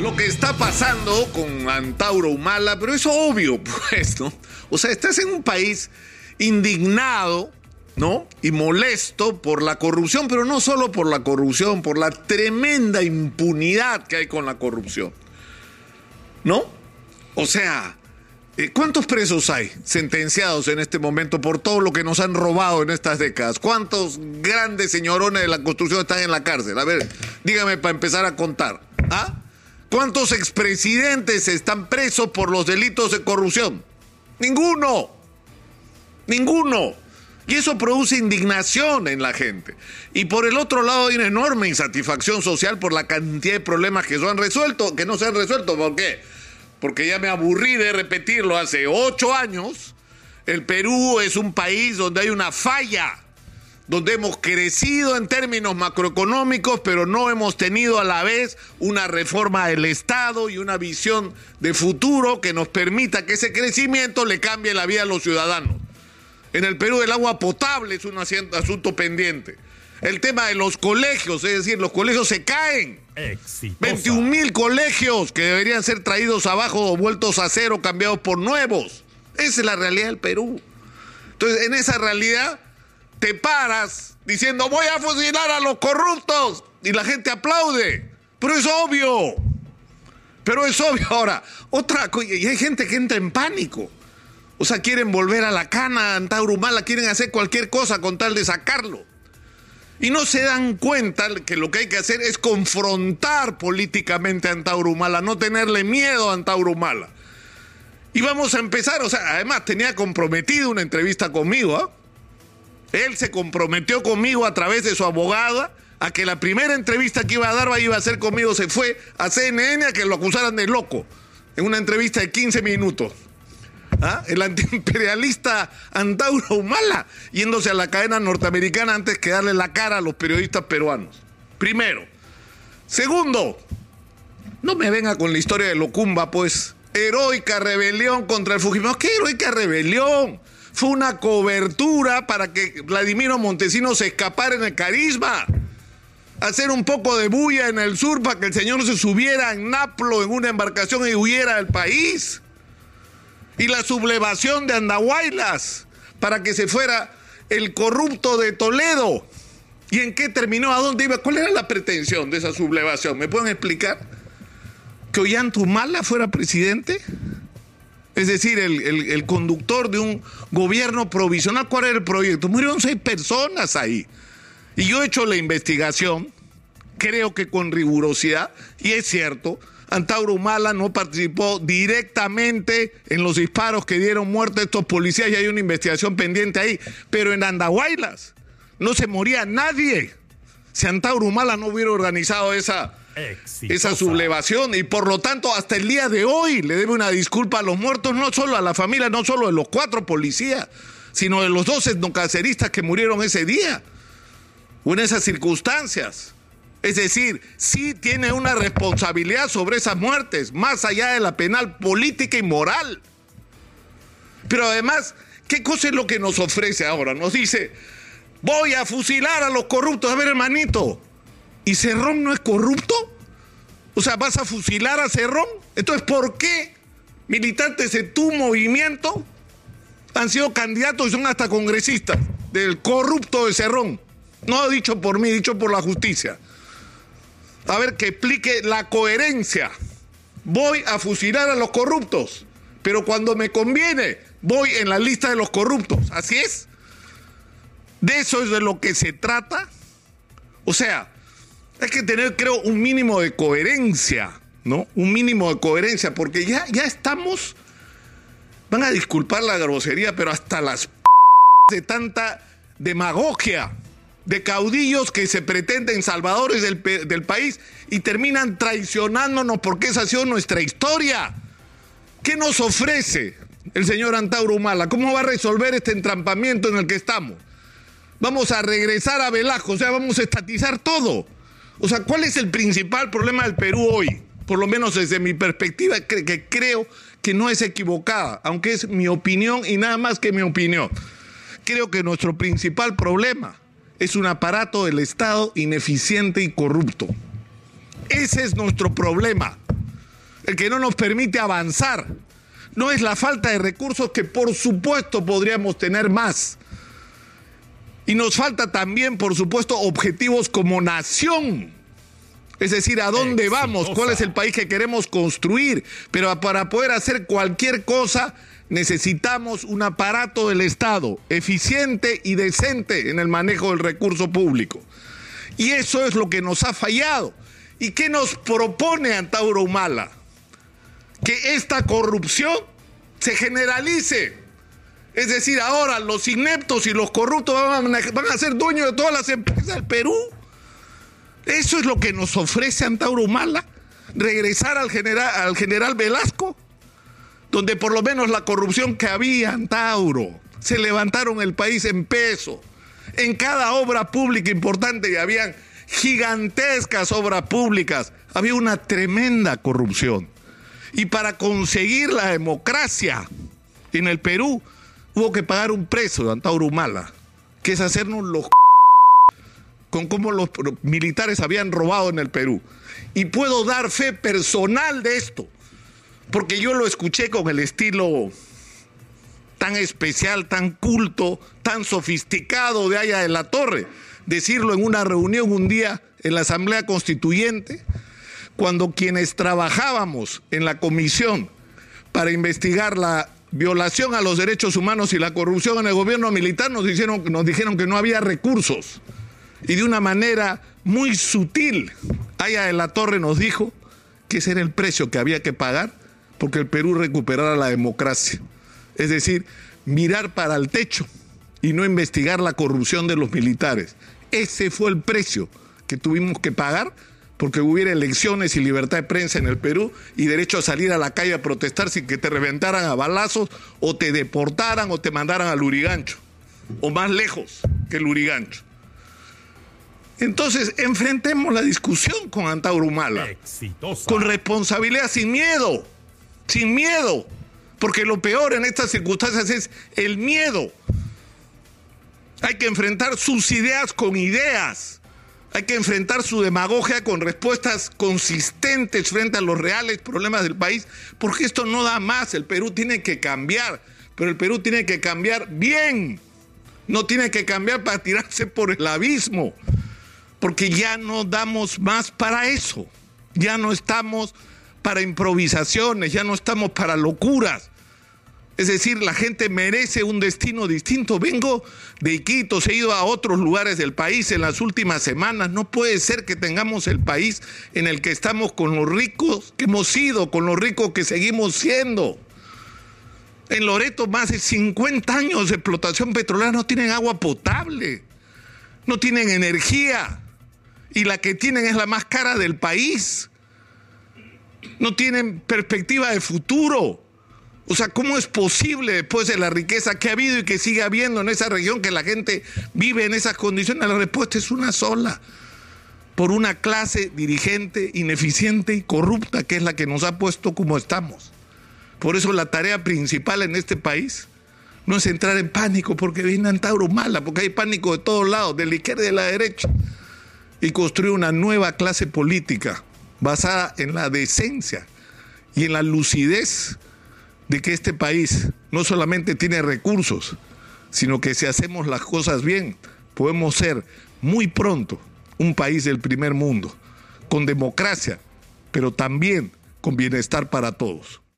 lo que está pasando con Antauro Humala, pero es obvio, pues, ¿no? O sea, estás en un país indignado, ¿no? Y molesto por la corrupción, pero no solo por la corrupción, por la tremenda impunidad que hay con la corrupción. ¿No? O sea, eh, ¿cuántos presos hay sentenciados en este momento por todo lo que nos han robado en estas décadas? ¿Cuántos grandes señorones de la construcción están en la cárcel? A ver, dígame para empezar a contar. ¿Ah? ¿Cuántos expresidentes están presos por los delitos de corrupción? Ninguno. Ninguno. Y eso produce indignación en la gente. Y por el otro lado hay una enorme insatisfacción social por la cantidad de problemas que no han resuelto, que no se han resuelto. ¿Por qué? Porque ya me aburrí de repetirlo hace ocho años. El Perú es un país donde hay una falla donde hemos crecido en términos macroeconómicos, pero no hemos tenido a la vez una reforma del Estado y una visión de futuro que nos permita que ese crecimiento le cambie la vida a los ciudadanos. En el Perú el agua potable es un asunto pendiente. El tema de los colegios, es decir, los colegios se caen. 21 mil colegios que deberían ser traídos abajo o vueltos a cero, cambiados por nuevos. Esa es la realidad del Perú. Entonces, en esa realidad te paras diciendo voy a fusilar a los corruptos y la gente aplaude. Pero es obvio. Pero es obvio. Ahora, otra cosa, y hay gente que entra en pánico. O sea, quieren volver a la cana, a Antaurumala, quieren hacer cualquier cosa con tal de sacarlo. Y no se dan cuenta que lo que hay que hacer es confrontar políticamente a Antaurumala, no tenerle miedo a Antaurumala. Y vamos a empezar, o sea, además tenía comprometido una entrevista conmigo, ¿ah? Él se comprometió conmigo a través de su abogada a que la primera entrevista que iba a dar iba a ser conmigo. Se fue a CNN a que lo acusaran de loco en una entrevista de 15 minutos. ¿Ah? El antiimperialista Antauro Humala yéndose a la cadena norteamericana antes que darle la cara a los periodistas peruanos. Primero. Segundo, no me venga con la historia de Locumba, pues. Heroica rebelión contra el Fujimori. ¿Qué heroica rebelión? Fue una cobertura para que Vladimiro Montesino se escapara en el carisma. Hacer un poco de bulla en el sur para que el señor se subiera en Naplo en una embarcación y huyera del país. Y la sublevación de Andahuaylas para que se fuera el corrupto de Toledo. ¿Y en qué terminó? ¿A dónde iba? ¿Cuál era la pretensión de esa sublevación? ¿Me pueden explicar? ¿Que Ollantumala fuera presidente? Es decir, el, conductor de un gobierno provisional. ¿Cuál era el proyecto? Murieron seis personas ahí. Y yo he hecho la investigación, creo que con rigurosidad, y es cierto, Antauro Humala no participó directamente en los disparos que dieron muerte a estos policías y hay una investigación pendiente ahí. Pero en Andahuaylas no se moría nadie. Si Antauro Humala no hubiera organizado esa esa sublevación y por lo tanto hasta el día de hoy le debe una disculpa a los muertos, no solo a la familia, no solo de los cuatro policías, sino de los dos etnocaceristas que murieron ese día o en esas circunstancias. Es decir, sí tiene una responsabilidad sobre esas muertes, más allá de la penal política y moral. Pero además, ¿qué cosa es lo que nos ofrece ahora? Nos dice, voy a fusilar a los corruptos. A ver, hermanito, ¿Y Cerrón no es corrupto? O sea, ¿vas a fusilar a Cerrón? Entonces, ¿por qué militantes de tu movimiento han sido candidatos y son hasta congresistas del corrupto de Cerrón? No dicho por mí, dicho por la justicia. A ver, que explique la coherencia. Voy a fusilar a los corruptos, pero cuando me conviene, voy en la lista de los corruptos. ¿Así es? ¿De eso es de lo que se trata? O sea, hay que tener, creo, un mínimo de coherencia, ¿no? Un mínimo de coherencia, porque ya, ya estamos, van a disculpar la grosería, pero hasta las p de tanta demagogia de caudillos que se pretenden salvadores del, del, país y terminan traicionándonos porque esa ha sido nuestra historia. ¿Qué nos ofrece el señor Antauro Humala? ¿Cómo va a resolver este entrampamiento en el que estamos? Vamos a regresar a Velasco, o sea, vamos a estatizar todo. O sea, ¿cuál es el principal problema del Perú hoy? Por lo menos desde mi perspectiva, que creo que no es equivocada, aunque es mi opinión y nada más que mi opinión. Creo que nuestro principal problema es un aparato del Estado ineficiente y corrupto. Ese es nuestro problema. el que no nos permite avanzar. No es la falta de recursos que por supuesto podríamos tener más. Y nos falta también, por supuesto, objetivos como nación. Es decir, ¿a dónde vamos? ¿Cuál es el país que queremos construir? Pero para poder hacer cualquier cosa necesitamos un aparato del Estado eficiente y decente en el manejo del recurso público. Y eso es lo que nos ha fallado. ¿Y qué nos propone Antauro Humala? Que esta corrupción se generalice. Es decir, ahora los ineptos y los corruptos van a, ser dueños de todas las empresas del Perú. Eso es lo que nos ofrece Antauro Humala. Regresar al general, al general Velasco, donde por lo menos la corrupción que había, Antauro, se levantaron el país en peso. En cada obra pública importante habían gigantescas obras públicas. Había una tremenda corrupción. Y para conseguir la democracia en el Perú hubo que pagar un precio de Antauro Humala, que es hacernos los con cómo los militares habían robado en el Perú. Y puedo dar fe personal de esto, porque yo lo escuché con el estilo tan especial, tan culto, tan sofisticado de Aya de la Torre, decirlo en una reunión un día en la Asamblea Constituyente, cuando quienes trabajábamos en la comisión para investigar la violación a los derechos humanos y la corrupción en el gobierno militar nos dijeron, nos dijeron que no había recursos. Y de una manera muy sutil, Aya de la Torre nos dijo que ese era el precio que había que pagar porque el Perú recuperara la democracia. Es decir, mirar para el techo y no investigar la corrupción de los militares. Ese fue el precio que tuvimos que pagar porque hubiera elecciones y libertad de prensa en el Perú y derecho a salir a la calle a protestar sin que te reventaran a balazos o te deportaran o te mandaran al Urigancho, o más lejos que el Urigancho. Entonces, enfrentemos la discusión con Antauro Humala. Con responsabilidad, sin miedo. Sin miedo. Porque lo peor en estas circunstancias es el miedo. Hay que enfrentar sus ideas con ideas. Hay que enfrentar su demagogia con respuestas consistentes frente a los reales problemas del país, porque esto no da más. El Perú tiene que cambiar, pero el Perú tiene que cambiar bien. No tiene que cambiar para tirarse por el abismo porque ya no damos más para eso, ya no estamos para improvisaciones, ya no estamos para locuras. Es decir, la gente merece un destino distinto. Vengo de Iquitos, he ido a otros lugares del país en las últimas semanas. No puede ser que tengamos el país en el que estamos con los ricos que hemos sido, con los ricos que seguimos siendo. En Loreto, más de 50 años de explotación petrolera no tienen agua potable, no tienen energía y la que tienen es la más cara del país. No tienen perspectiva de futuro. O sea, ¿cómo es posible después de la riqueza que ha habido y que sigue habiendo en esa región que la gente vive en esas condiciones? La respuesta es una sola. Por una clase dirigente ineficiente y corrupta que es la que nos ha puesto como estamos. Por eso la tarea principal en este país no es entrar en pánico porque viene Antauro mala, porque hay pánico de todos lados, de la izquierda y de la derecha y construir una nueva clase política basada en la decencia y en la lucidez de que este país no solamente tiene recursos, sino que si hacemos las cosas bien, podemos ser muy pronto un país del primer mundo, con democracia, pero también con bienestar para todos.